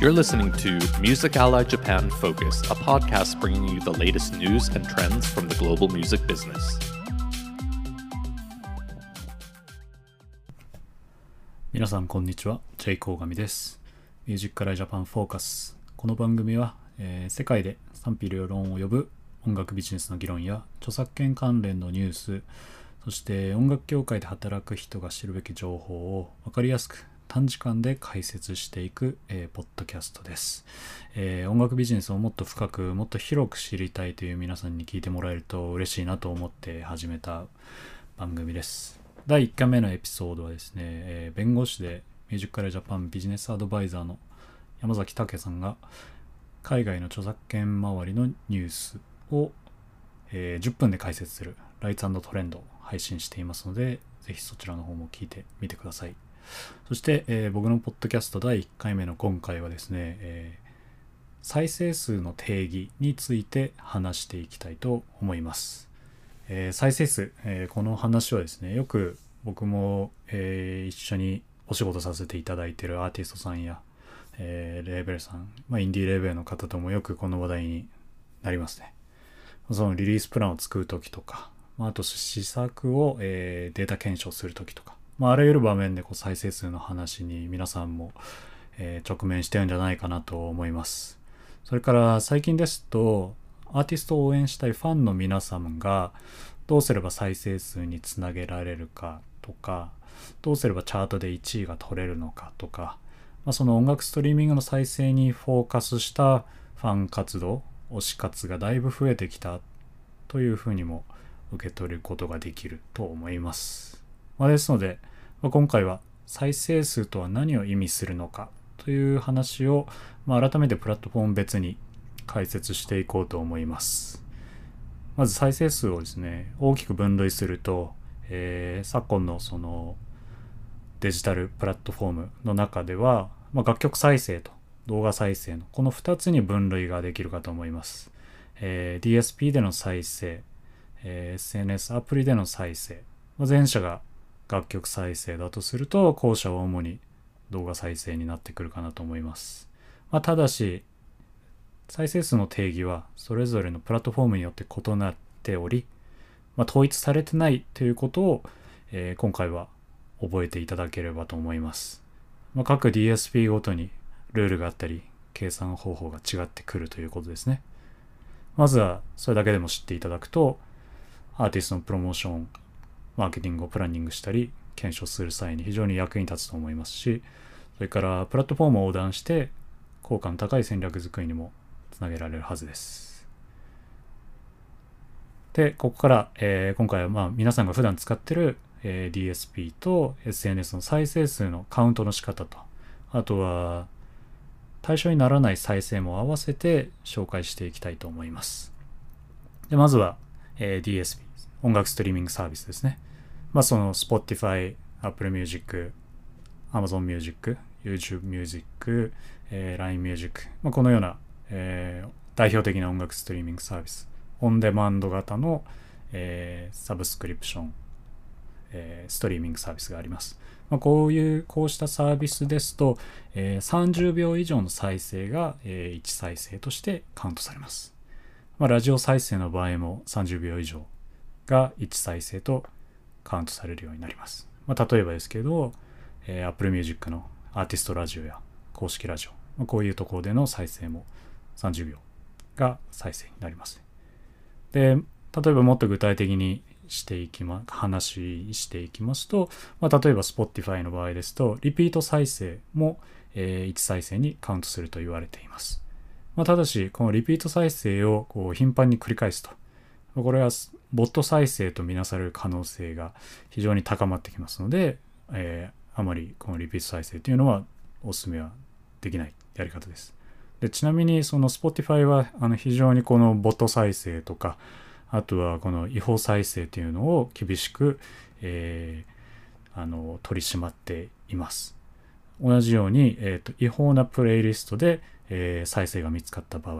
You're listening to Music Ally Japan Focus, a podcast bringing you the latest news and trends from the global music business. 皆さんこんにちは J コーガミですミュージックライジャパンフォーカスこの番組は、えー世界で賛否両論を呼ぶ音楽ビジネスの議論や著作権関連のニュースそして音楽業界で働く人が知るべき情報を分かりやすく短時間で解説していく、えーポッドキャストです、えー音楽ビジネスをもっと深くもっと広く知りたいという皆さんに聞いてもらえると嬉しいなと思って始めた番組です。第1回目のエピソードはですね、えー弁護士でミュージックライジャパンビジネスアドバイザーの山崎武さんが海外の著作権周りのニュースを、えー10分で解説するライツトレンドを配信していますのでぜひそちらの方も聞いてみてください。そして、えー僕のポッドキャスト第1回目の今回はですね、えー再生数の定義について話していきたいと思います。えー再生数、えこの話はですねよく僕も、え一緒にお仕事させていただいてるアーティストさんや、えレーベルさん、まあ、インディーレーベルの方ともよくこの話題になりますね。そのリリースプランを作る時とか、まあ、と試作を、えデータ検証する時とか、まあ、あらゆる場面でこう再生数の話に皆さんも、えー直面してるんじゃないかなと思います。それから最近ですとアーティストを応援したいファンの皆様がどうすれば再生数につなげられるかとかどうすればチャートで1位が取れるのかとか、まあ、その音楽ストリーミングの再生にフォーカスしたファン活動推し活がだいぶ増えてきたというふうにも受け取ることができると思います、まあ、ですので、まあ今回は再生数とは何を意味するのかという話を、まあ、改めてプラットフォーム別に解説していこうと思います。まず再生数をですね大きく分類すると、えー昨今のそのデジタルプラットフォームの中では、まあ、楽曲再生と動画再生のこの2つに分類ができるかと思います、えー DSP での再生、えー SNS アプリでの再生、まあ前者が楽曲再生だとすると後者は主に動画再生になってくるかなと思います、まあ、ただし再生数の定義はそれぞれのプラットフォームによって異なっており、まあ、統一されてないということを、えー今回は覚えていただければと思います、まあ、各 DSP ごとにルールがあったり計算方法が違ってくるということですね。まずはそれだけでも知っていただくとアーティストのプロモーションマーケティングをプランニングしたり検証する際に非常に役に立つと思いますしそれからプラットフォームを横断して効果の高い戦略作りにもつなげられるはずです。で、ここから、えー今回はまあ皆さんが普段使ってる、えー DSP と SNS の再生数のカウントの仕方と、あとは対象にならない再生も合わせて紹介していきたいと思います。で、まずは、えー DSP、音楽ストリーミングサービスですね。まあその Spotify、Apple Music、Amazon Music、YouTube Music、えー LINE Music、まあ、このような、えー代表的な音楽ストリーミングサービス、オンデマンド型の、えーサブスクリプション、えーストリーミングサービスがあります。まあ、こういう、こうしたサービスですと、えー30秒以上の再生が、えー1再生としてカウントされます。まあ、ラジオ再生の場合も30秒以上が1再生とカウントされるようになります。まあ、例えばですけど、えー Apple Music のアーティストラジオや公式ラジオ、まあこういうところでの再生も30秒が再生になります。で、例えばもっと具体的にしていきま、話していきますと、まあ、例えば Spotify の場合ですと、リピート再生も、え1再生にカウントすると言われています。まあ、ただし、このリピート再生をこう頻繁に繰り返すと、これはボット再生とみなされる可能性が非常に高まってきますので、えーあまりこのリピート再生というのはお勧めはできないやり方です。でちなみにその Spotify はあの非常にこのボット再生とかあとはこの違法再生というのを厳しく、えーあの取り締まっています。同じように、えーと違法なプレイリストで、えー再生が見つかった場合、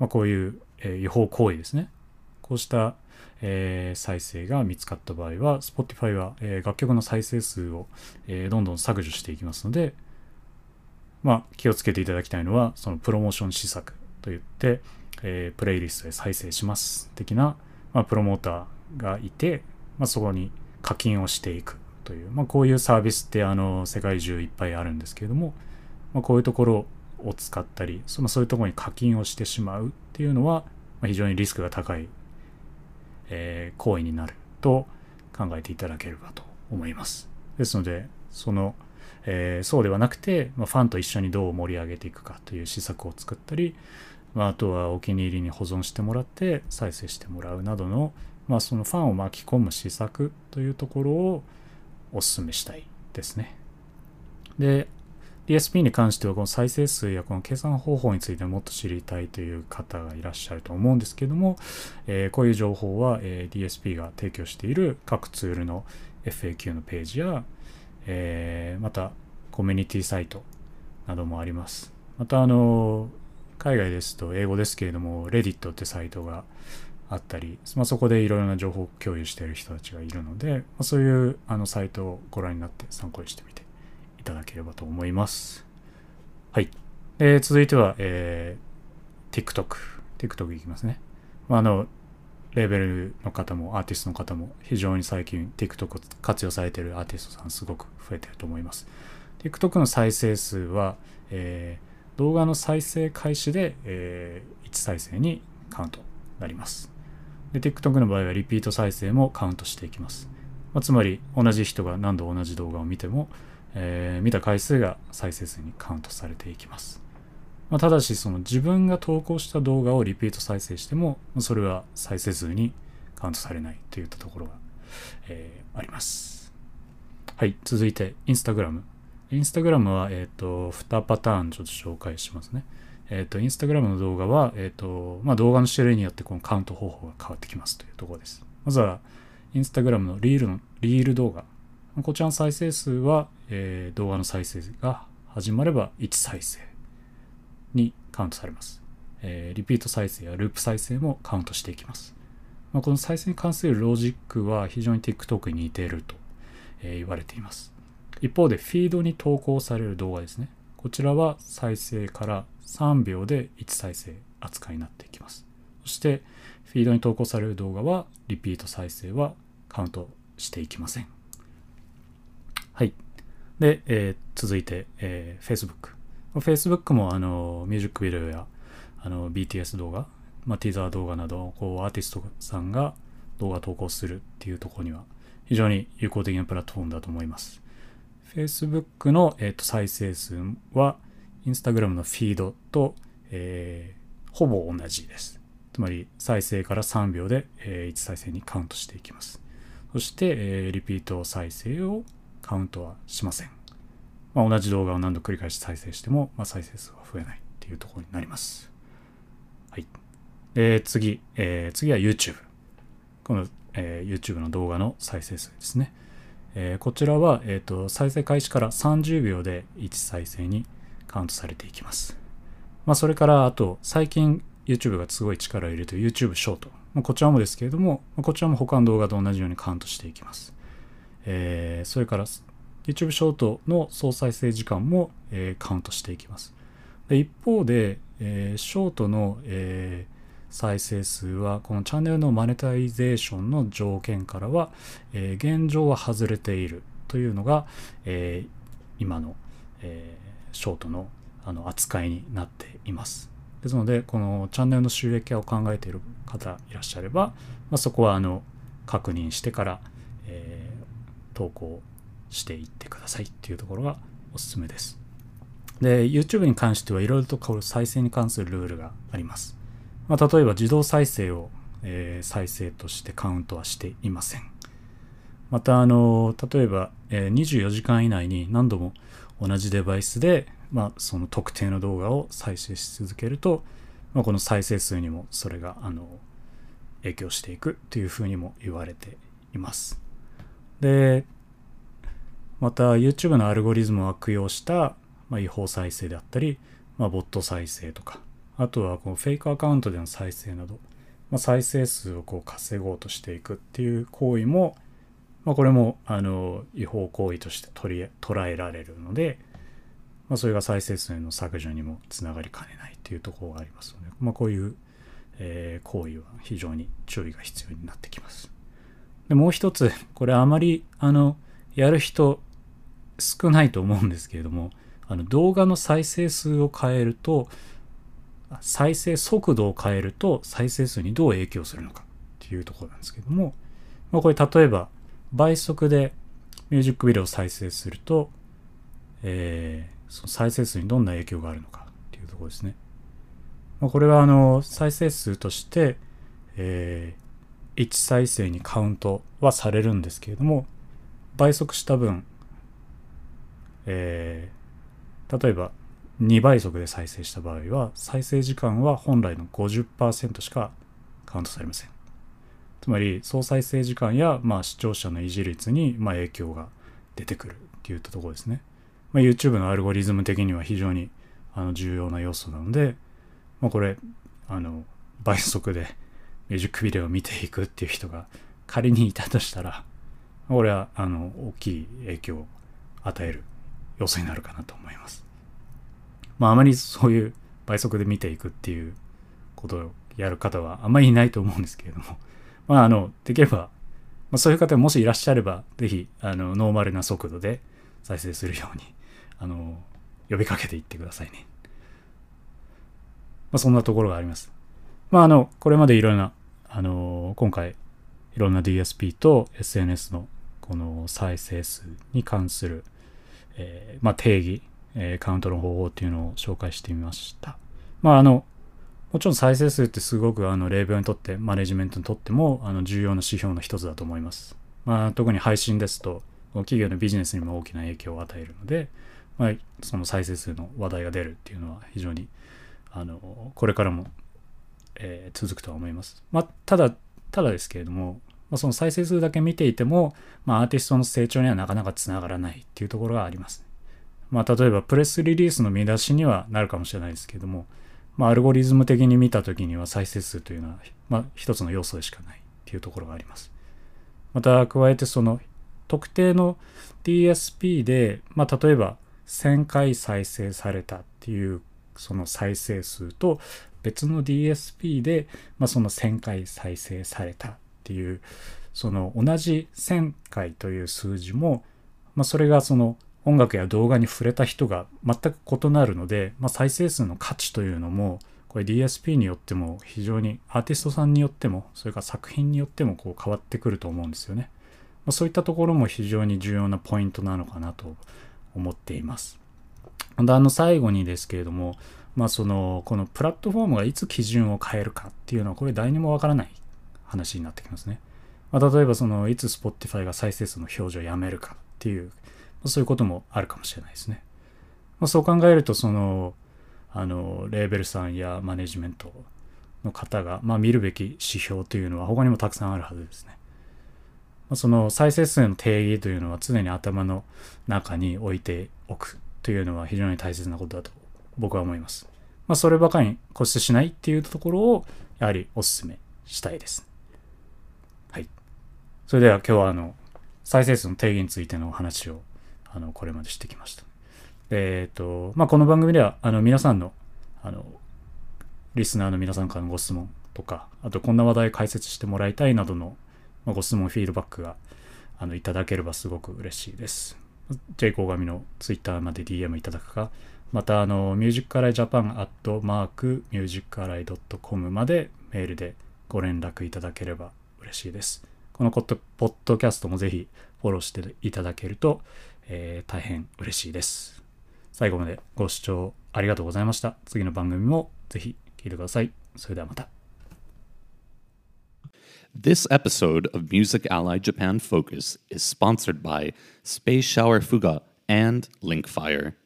まあ、こういう、えー違法行為ですね。こうした、えー再生が見つかった場合は Spotify は、えー楽曲の再生数を、えーどんどん削除していきますのでまあ、気をつけていただきたいのは、そのプロモーション施策といって、えー、プレイリストで再生します的な、まあ、プロモーターがいて、まあ、そこに課金をしていくという、まあ、こういうサービスってあの世界中いっぱいあるんですけれども、まあ、こういうところを使ったりそのそういうところに課金をしてしまうっていうのは、ま、非常にリスクが高い、えー、行為になると考えていただければと思います。ですのでそのえー、そうではなくて、まあ、ファンと一緒にどう盛り上げていくかという施策を作ったり、まあ、あとはお気に入りに保存してもらって再生してもらうなどの、まあ、そのファンを巻き込む施策というところをお勧めしたいですね。で、DSP に関してはこの再生数やこの計算方法についてもっと知りたいという方がいらっしゃると思うんですけども、えー、こういう情報は、えー、DSP が提供している各ツールの FAQ のページや、えー、またコミュニティサイトなどもあります。またあの海外ですと英語ですけれども Reddit ってサイトがあったり、まあ、そこでいろいろな情報を共有している人たちがいるので、まあ、そういうあのサイトをご覧になって参考にしてみていただければと思います。はい。えー、続いては、えー、TikTok。TikTok いきますね。まあ、あの、レーベルの方もアーティストの方も非常に最近 TikTok を活用されているアーティストさんすごく増えてると思います。TikTok の再生数は、えー、動画の再生開始で、えー、1再生にカウントなります。で、TikTok の場合はリピート再生もカウントしていきます。まあ、つまり同じ人が何度同じ動画を見ても、えー、見た回数が再生数にカウントされていきます。まあ、ただし、その自分が投稿した動画をリピート再生しても、それは再生数にカウントされないといったところが、えー、あります。はい、続いて、インスタグラム。インスタグラムは、えっ、ー、と、2パターンちょっと紹介しますね。えっ、と、インスタグラムの動画は、えっ、と、まあ、動画の種類によってこのカウント方法が変わってきますというところです。まずは、インスタグラムのリールの、リール動画。こちらの再生数は、えー、動画の再生が始まれば1再生にカウントされます。えー、リピート再生やループ再生もカウントしていきます。まあ、この再生に関するロジックは非常に TikTok に似ていると、えー、言われています。一方でフィードに投稿される動画ですね。こちらは再生から3秒で1再生扱いになっていきます。そしてフィードに投稿される動画はリピート再生はカウントしていきません。はい。で、えー、続いて、えー、Facebook。Facebook もあのミュージックビデオやあの BTS 動画、まあ、ティザー動画などこうアーティストさんが動画投稿するっていうところには非常に有効的なプラットフォームだと思います。Facebook の、えー、と再生数は Instagram のフィードと、えー、ほぼ同じです。つまり再生から3秒で、えー、1再生にカウントしていきます。そして、えー、リピート再生をカウントはしません。まあ、同じ動画を何度繰り返し再生しても、まあ、再生数は増えないっていうところになります。はい。えー、次、えー、次は YouTube。この、えー、YouTube の動画の再生数ですね。えー、こちらは、えーと、再生開始から30秒で1再生にカウントされていきます。まあ、それからあと最近 YouTube がすごい力を入れている YouTube ショート。まあ、こちらもですけれども、まあ、こちらも他の動画と同じようにカウントしていきます。えー、それから YouTube ショートの総再生時間も、えー、カウントしていきます。で一方で、えー、ショートの、え、再生数はこのチャンネルのマネタイゼーションの条件からは、え、現状は外れているというのが、え、今の、え、ショートのあの扱いになっています。ですので、このチャンネルの収益化を考えている方いらっしゃれば、まあ、そこはあの確認してから、え、投稿していってくださいっていうところがおすすめです。で、YouTube に関してはいろいろとこ再生に関するルールがあります。まあ、例えば自動再生を、えー、再生としてカウントはしていません。また、あの、例えば、えー、24時間以内に何度も同じデバイスで、まあ、その特定の動画を再生し続けると、まあ、この再生数にもそれが、あの、影響していくというふうにも言われています。で、また YouTube のアルゴリズムを悪用した、まあ、違法再生であったり、まあ、ボット再生とか、あとはこのフェイクアカウントでの再生など、まあ、再生数をこう稼ごうとしていくっていう行為も、まあ、これもあの違法行為として取り捉えられるので、まあ、それが再生数の削除にもつながりかねないというところがありますので、まあ、こういう、えー行為は非常に注意が必要になってきます。でもう一つ、これあまりあのやる人少ないと思うんですけれども、あの動画の再生数を変えると、再生速度を変えると再生数にどう影響するのかっていうところなんですけども、まあ、これ例えば倍速でミュージックビデオを再生すると、えーその再生数にどんな影響があるのかっていうところですね。まあ、これはあの再生数として、え1再生にカウントはされるんですけれども倍速した分、えー例えば2倍速で再生した場合は再生時間は本来の50%しかカウントされません。つまり総再生時間や、まあ、視聴者の維持率に、まあ、影響が出てくるっていうところですね、まあ、YouTube のアルゴリズム的には非常にあの重要な要素なので、まあ、これあの倍速でミュージックビデオを見ていくっていう人が仮にいたとしたらこれはあの大きい影響を与える要素になるかなと思います。まああまりそういう倍速で見ていくっていうことをやる方はあまりいないと思うんですけれども まああのできれば、まあ、そういう方もしいらっしゃればぜひあのノーマルな速度で再生するようにあの呼びかけていってくださいね。まあそんなところがあります。まああのこれまでいろんなあの今回いろんな DSP と SNS のこの再生数に関する、えーまあ、定義、えーカウントの方法っていうのを紹介してみました。まああのもちろん再生数ってすごくあのレーベルにとってマネジメントにとってもあの重要な指標の一つだと思います。まあ、特に配信ですと企業のビジネスにも大きな影響を与えるので、まあ、その再生数の話題が出るっていうのは非常にあのこれからも、えー続くとは思います。まあ、ただただですけれども、まあ、その再生数だけ見ていても、まあ、アーティストの成長にはなかなかつながらないっていうところがあります。まあ、例えばプレスリリースの見出しにはなるかもしれないですけれども、まあ、アルゴリズム的に見たときには再生数というのは、まあ、一つの要素でしかないっていうところがあります。また加えてその特定の DSP で、まあ、例えば1000回再生されたっていうその再生数と別の DSP で、まあ、その1000回再生されたっていうその同じ1000回という数字も、まあ、それがその音楽や動画に触れた人が全く異なるので、まあ、再生数の価値というのもこれ DSP によっても非常にアーティストさんによってもそれから作品によってもこう変わってくると思うんですよね。まあ、そういったところも非常に重要なポイントなのかなと思っています。であの最後にですけれども、まあ、そのこのプラットフォームがいつ基準を変えるかっていうのはこれ誰にもわからない話になってきますね。まあ、例えばそのいつ Spotify が再生数の表示をやめるかっていう、まあそういうこともあるかもしれないですね。まあ、そう考えるとそのあのレーベルさんやマネジメントの方が、まあ、見るべき指標というのは他にもたくさんあるはずですね。まあその再生数の定義というのは常に頭の中に置いておくというのは非常に大切なことだと僕は思います。まあ、そればかりに固執しないっていうところをやはりお勧めしたいです。はい。それでは今日はあの再生数の定義についてのお話をあのこれまでしてきました。えっ、と、まあ、この番組ではあの皆さんのあのリスナーの皆さんからのご質問とか、あとこんな話題解説してもらいたいなどの、まあ、ご質問、フィードバックがあのいただければすごく嬉しいです。J コーガミの Twitter まで DM いただくか、またあの、ミュージックアライジャパンアットマークミュージックアライドットコムまでメールでご連絡いただければ嬉しいです。このポッドポッドキャストもぜひフォローしていただけると、えー大変嬉しいです。最後までご視聴ありがとうございました。次の番組もぜひ聞いてください。それではまた。This episode of Music Ally Japan Focus is sponsored by Space Shower Fuga and Linkfire.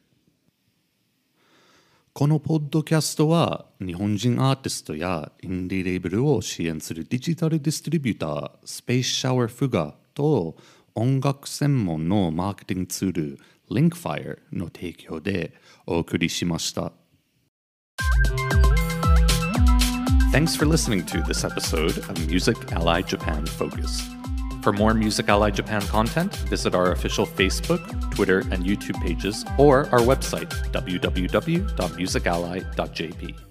このポッドキャストは日本人アーティストやインディーレーベルを支援するデジタルディストリビュータースペースシャワーフガと音楽専門のマーケティングツール Linkfire の提供でお送りしました。Thanks for listening to this episode of Music Ally Japan Focus. For more Music Ally Japan content, visit our official Facebook, Twitter, and YouTube pages or our website, www.musically.jp.